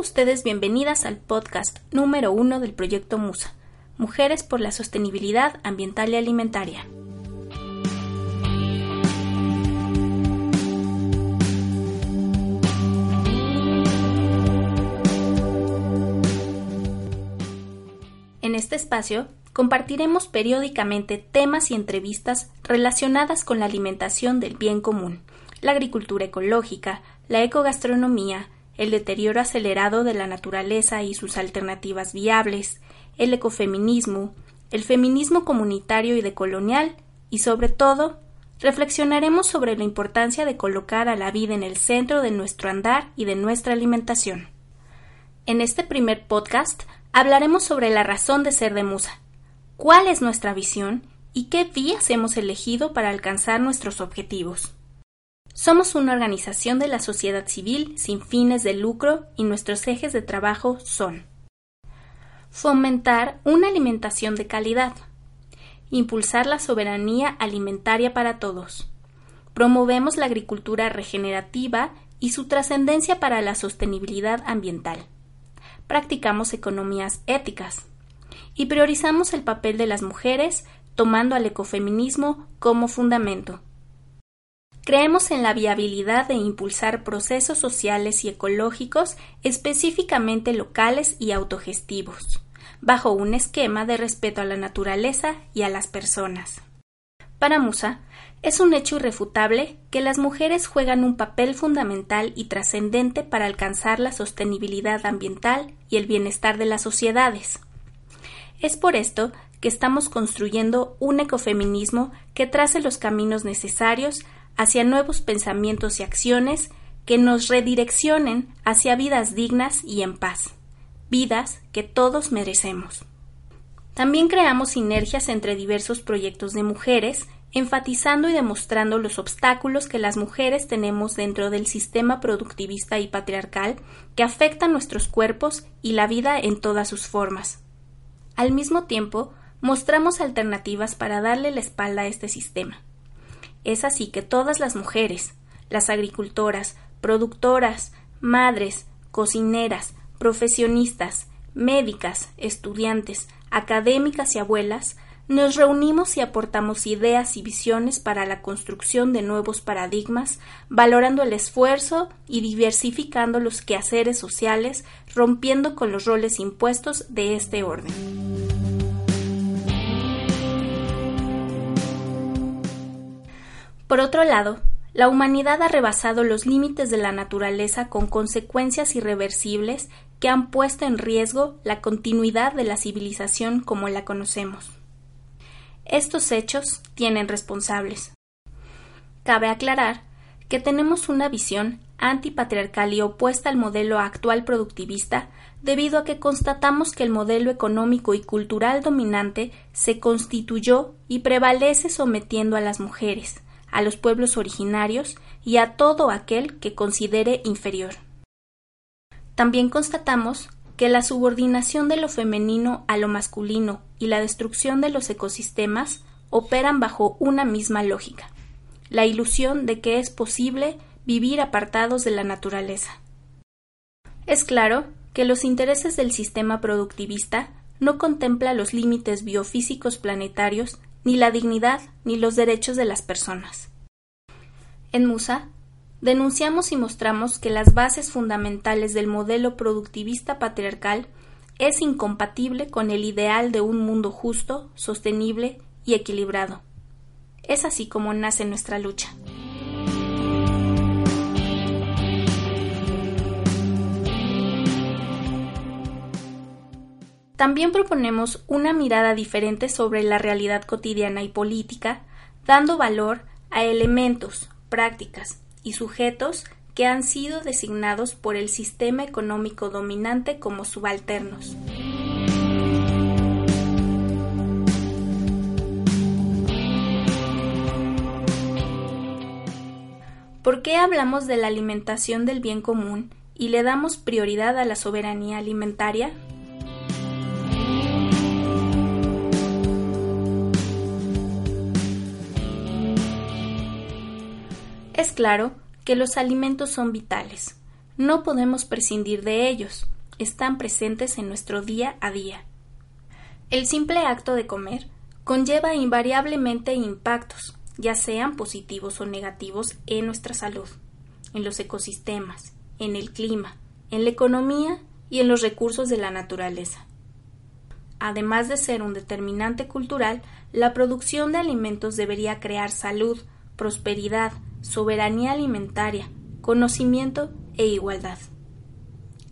Ustedes bienvenidas al podcast número uno del proyecto MUSA, Mujeres por la Sostenibilidad Ambiental y Alimentaria. En este espacio compartiremos periódicamente temas y entrevistas relacionadas con la alimentación del bien común, la agricultura ecológica, la ecogastronomía, el deterioro acelerado de la naturaleza y sus alternativas viables, el ecofeminismo, el feminismo comunitario y decolonial y sobre todo reflexionaremos sobre la importancia de colocar a la vida en el centro de nuestro andar y de nuestra alimentación. En este primer podcast hablaremos sobre la razón de ser de Musa, cuál es nuestra visión y qué vías hemos elegido para alcanzar nuestros objetivos. Somos una organización de la sociedad civil sin fines de lucro y nuestros ejes de trabajo son fomentar una alimentación de calidad, impulsar la soberanía alimentaria para todos, promovemos la agricultura regenerativa y su trascendencia para la sostenibilidad ambiental, practicamos economías éticas y priorizamos el papel de las mujeres tomando al ecofeminismo como fundamento. Creemos en la viabilidad de impulsar procesos sociales y ecológicos específicamente locales y autogestivos, bajo un esquema de respeto a la naturaleza y a las personas. Para Musa, es un hecho irrefutable que las mujeres juegan un papel fundamental y trascendente para alcanzar la sostenibilidad ambiental y el bienestar de las sociedades. Es por esto que estamos construyendo un ecofeminismo que trace los caminos necesarios hacia nuevos pensamientos y acciones que nos redireccionen hacia vidas dignas y en paz, vidas que todos merecemos. También creamos sinergias entre diversos proyectos de mujeres, enfatizando y demostrando los obstáculos que las mujeres tenemos dentro del sistema productivista y patriarcal que afectan nuestros cuerpos y la vida en todas sus formas. Al mismo tiempo, mostramos alternativas para darle la espalda a este sistema. Es así que todas las mujeres, las agricultoras, productoras, madres, cocineras, profesionistas, médicas, estudiantes, académicas y abuelas, nos reunimos y aportamos ideas y visiones para la construcción de nuevos paradigmas, valorando el esfuerzo y diversificando los quehaceres sociales, rompiendo con los roles impuestos de este orden. Por otro lado, la humanidad ha rebasado los límites de la naturaleza con consecuencias irreversibles que han puesto en riesgo la continuidad de la civilización como la conocemos. Estos hechos tienen responsables. Cabe aclarar que tenemos una visión antipatriarcal y opuesta al modelo actual productivista debido a que constatamos que el modelo económico y cultural dominante se constituyó y prevalece sometiendo a las mujeres, a los pueblos originarios y a todo aquel que considere inferior. También constatamos que la subordinación de lo femenino a lo masculino y la destrucción de los ecosistemas operan bajo una misma lógica, la ilusión de que es posible vivir apartados de la naturaleza. Es claro que los intereses del sistema productivista no contempla los límites biofísicos planetarios ni la dignidad ni los derechos de las personas. En Musa, denunciamos y mostramos que las bases fundamentales del modelo productivista patriarcal es incompatible con el ideal de un mundo justo, sostenible y equilibrado. Es así como nace nuestra lucha. También proponemos una mirada diferente sobre la realidad cotidiana y política, dando valor a elementos, prácticas y sujetos que han sido designados por el sistema económico dominante como subalternos. ¿Por qué hablamos de la alimentación del bien común y le damos prioridad a la soberanía alimentaria? Claro que los alimentos son vitales. No podemos prescindir de ellos. Están presentes en nuestro día a día. El simple acto de comer conlleva invariablemente impactos, ya sean positivos o negativos, en nuestra salud, en los ecosistemas, en el clima, en la economía y en los recursos de la naturaleza. Además de ser un determinante cultural, la producción de alimentos debería crear salud, prosperidad, soberanía alimentaria, conocimiento e igualdad.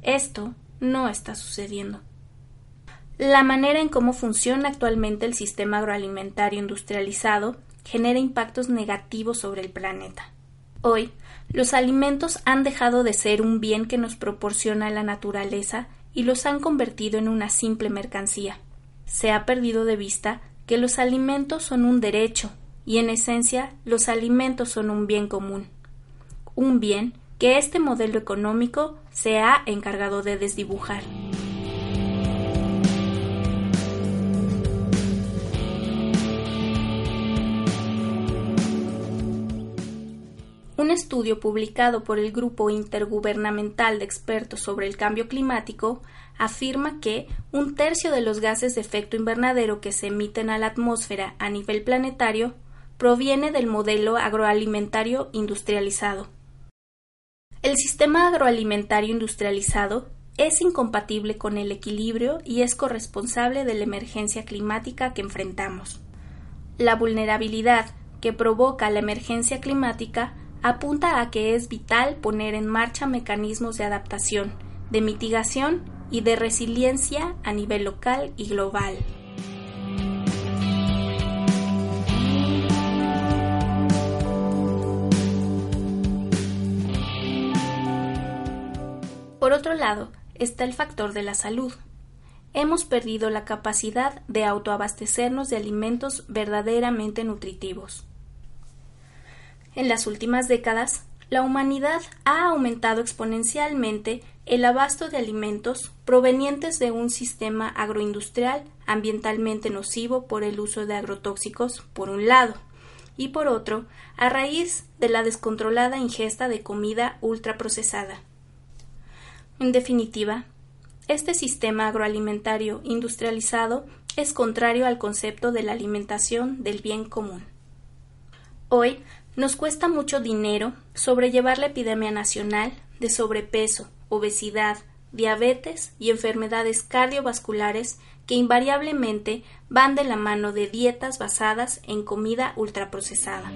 Esto no está sucediendo. La manera en cómo funciona actualmente el sistema agroalimentario industrializado genera impactos negativos sobre el planeta. Hoy, los alimentos han dejado de ser un bien que nos proporciona la naturaleza y los han convertido en una simple mercancía. Se ha perdido de vista que los alimentos son un derecho y en esencia los alimentos son un bien común. Un bien que este modelo económico se ha encargado de desdibujar. Un estudio publicado por el Grupo Intergubernamental de Expertos sobre el Cambio Climático afirma que un tercio de los gases de efecto invernadero que se emiten a la atmósfera a nivel planetario proviene del modelo agroalimentario industrializado. El sistema agroalimentario industrializado es incompatible con el equilibrio y es corresponsable de la emergencia climática que enfrentamos. La vulnerabilidad que provoca la emergencia climática apunta a que es vital poner en marcha mecanismos de adaptación, de mitigación y de resiliencia a nivel local y global. Por otro lado, está el factor de la salud. Hemos perdido la capacidad de autoabastecernos de alimentos verdaderamente nutritivos. En las últimas décadas, la humanidad ha aumentado exponencialmente el abasto de alimentos provenientes de un sistema agroindustrial ambientalmente nocivo por el uso de agrotóxicos, por un lado, y por otro, a raíz de la descontrolada ingesta de comida ultraprocesada. En definitiva, este sistema agroalimentario industrializado es contrario al concepto de la alimentación del bien común. Hoy nos cuesta mucho dinero sobrellevar la epidemia nacional de sobrepeso, obesidad, diabetes y enfermedades cardiovasculares que invariablemente van de la mano de dietas basadas en comida ultraprocesada.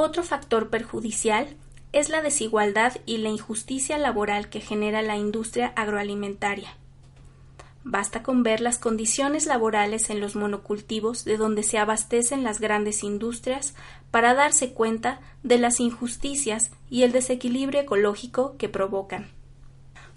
Otro factor perjudicial es la desigualdad y la injusticia laboral que genera la industria agroalimentaria. Basta con ver las condiciones laborales en los monocultivos de donde se abastecen las grandes industrias para darse cuenta de las injusticias y el desequilibrio ecológico que provocan.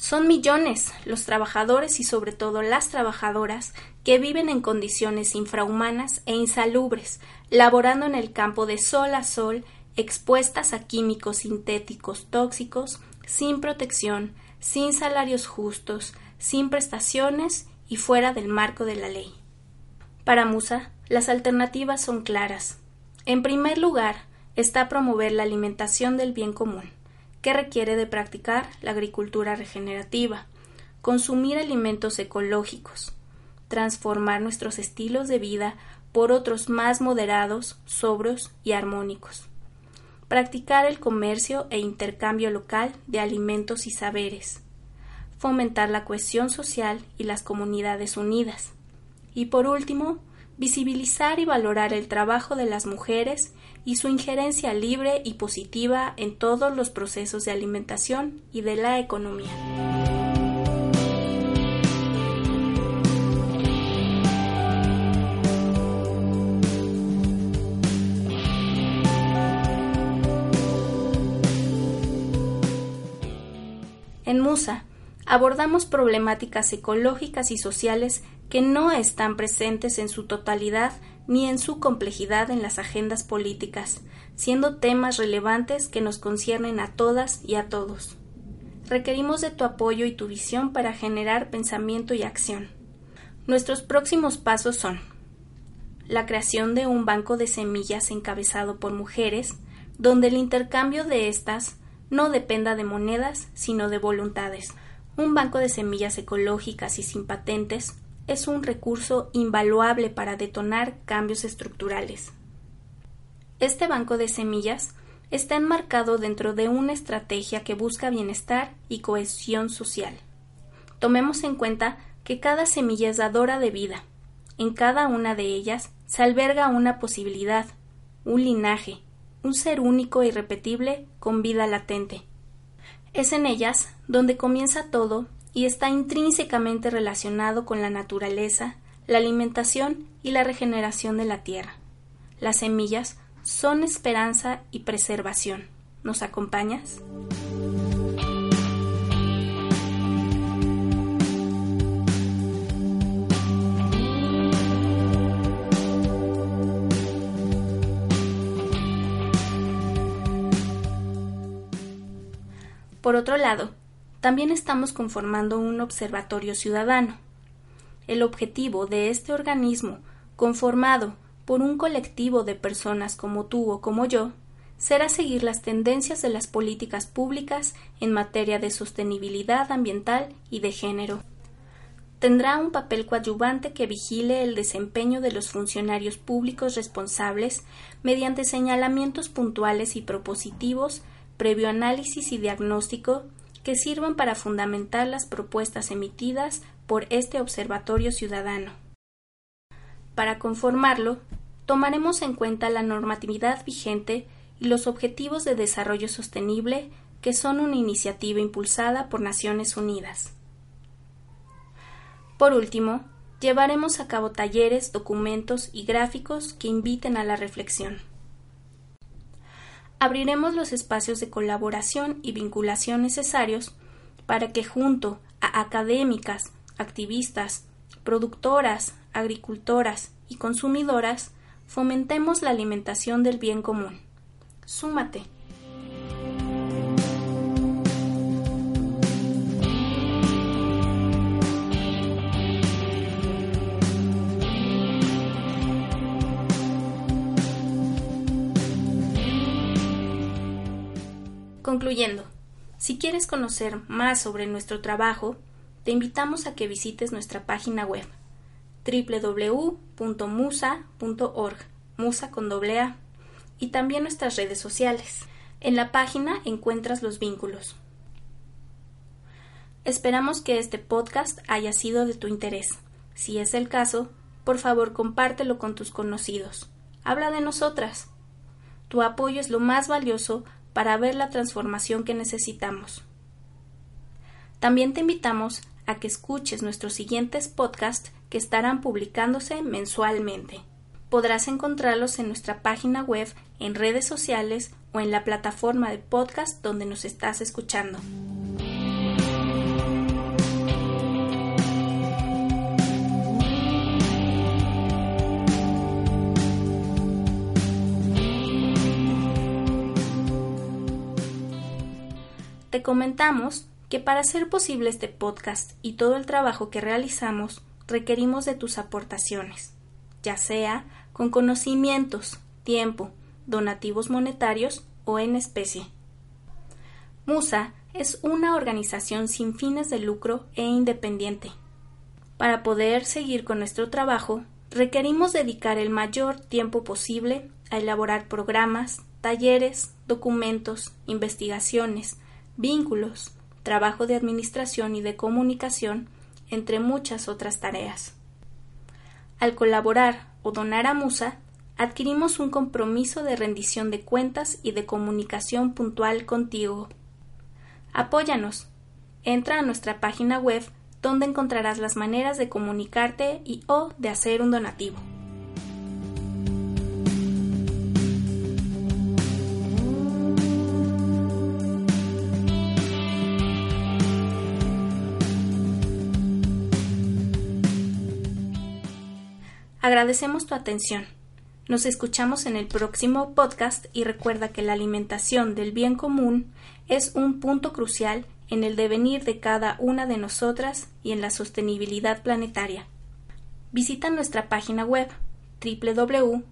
Son millones los trabajadores y sobre todo las trabajadoras que viven en condiciones infrahumanas e insalubres, laborando en el campo de sol a sol expuestas a químicos sintéticos tóxicos, sin protección, sin salarios justos, sin prestaciones y fuera del marco de la ley. Para Musa, las alternativas son claras. En primer lugar, está promover la alimentación del bien común, que requiere de practicar la agricultura regenerativa, consumir alimentos ecológicos, transformar nuestros estilos de vida por otros más moderados, sobros y armónicos practicar el comercio e intercambio local de alimentos y saberes, fomentar la cohesión social y las comunidades unidas, y por último, visibilizar y valorar el trabajo de las mujeres y su injerencia libre y positiva en todos los procesos de alimentación y de la economía. En Musa abordamos problemáticas ecológicas y sociales que no están presentes en su totalidad ni en su complejidad en las agendas políticas, siendo temas relevantes que nos conciernen a todas y a todos. Requerimos de tu apoyo y tu visión para generar pensamiento y acción. Nuestros próximos pasos son la creación de un banco de semillas encabezado por mujeres, donde el intercambio de estas no dependa de monedas, sino de voluntades. Un banco de semillas ecológicas y sin patentes es un recurso invaluable para detonar cambios estructurales. Este banco de semillas está enmarcado dentro de una estrategia que busca bienestar y cohesión social. Tomemos en cuenta que cada semilla es dadora de vida. En cada una de ellas se alberga una posibilidad, un linaje, un ser único e irrepetible con vida latente. Es en ellas donde comienza todo y está intrínsecamente relacionado con la naturaleza, la alimentación y la regeneración de la tierra. Las semillas son esperanza y preservación. ¿Nos acompañas? Por otro lado, también estamos conformando un observatorio ciudadano. El objetivo de este organismo, conformado por un colectivo de personas como tú o como yo, será seguir las tendencias de las políticas públicas en materia de sostenibilidad ambiental y de género. Tendrá un papel coadyuvante que vigile el desempeño de los funcionarios públicos responsables mediante señalamientos puntuales y propositivos previo análisis y diagnóstico que sirvan para fundamentar las propuestas emitidas por este Observatorio Ciudadano. Para conformarlo, tomaremos en cuenta la normatividad vigente y los Objetivos de Desarrollo Sostenible, que son una iniciativa impulsada por Naciones Unidas. Por último, llevaremos a cabo talleres, documentos y gráficos que inviten a la reflexión abriremos los espacios de colaboración y vinculación necesarios para que junto a académicas, activistas, productoras, agricultoras y consumidoras fomentemos la alimentación del bien común. Súmate. Si quieres conocer más sobre nuestro trabajo, te invitamos a que visites nuestra página web www.musa.org, musa con doble A, y también nuestras redes sociales. En la página encuentras los vínculos. Esperamos que este podcast haya sido de tu interés. Si es el caso, por favor compártelo con tus conocidos. Habla de nosotras. Tu apoyo es lo más valioso para ver la transformación que necesitamos. También te invitamos a que escuches nuestros siguientes podcasts que estarán publicándose mensualmente. Podrás encontrarlos en nuestra página web, en redes sociales o en la plataforma de podcast donde nos estás escuchando. Te comentamos que para hacer posible este podcast y todo el trabajo que realizamos requerimos de tus aportaciones, ya sea con conocimientos, tiempo, donativos monetarios o en especie. Musa es una organización sin fines de lucro e independiente. Para poder seguir con nuestro trabajo, requerimos dedicar el mayor tiempo posible a elaborar programas, talleres, documentos, investigaciones, vínculos, trabajo de administración y de comunicación, entre muchas otras tareas. Al colaborar o donar a Musa, adquirimos un compromiso de rendición de cuentas y de comunicación puntual contigo. Apóyanos. Entra a nuestra página web donde encontrarás las maneras de comunicarte y o de hacer un donativo. Agradecemos tu atención. Nos escuchamos en el próximo podcast y recuerda que la alimentación del bien común es un punto crucial en el devenir de cada una de nosotras y en la sostenibilidad planetaria. Visita nuestra página web www.musa.org.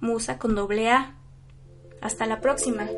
Musa con doble A. Hasta la próxima.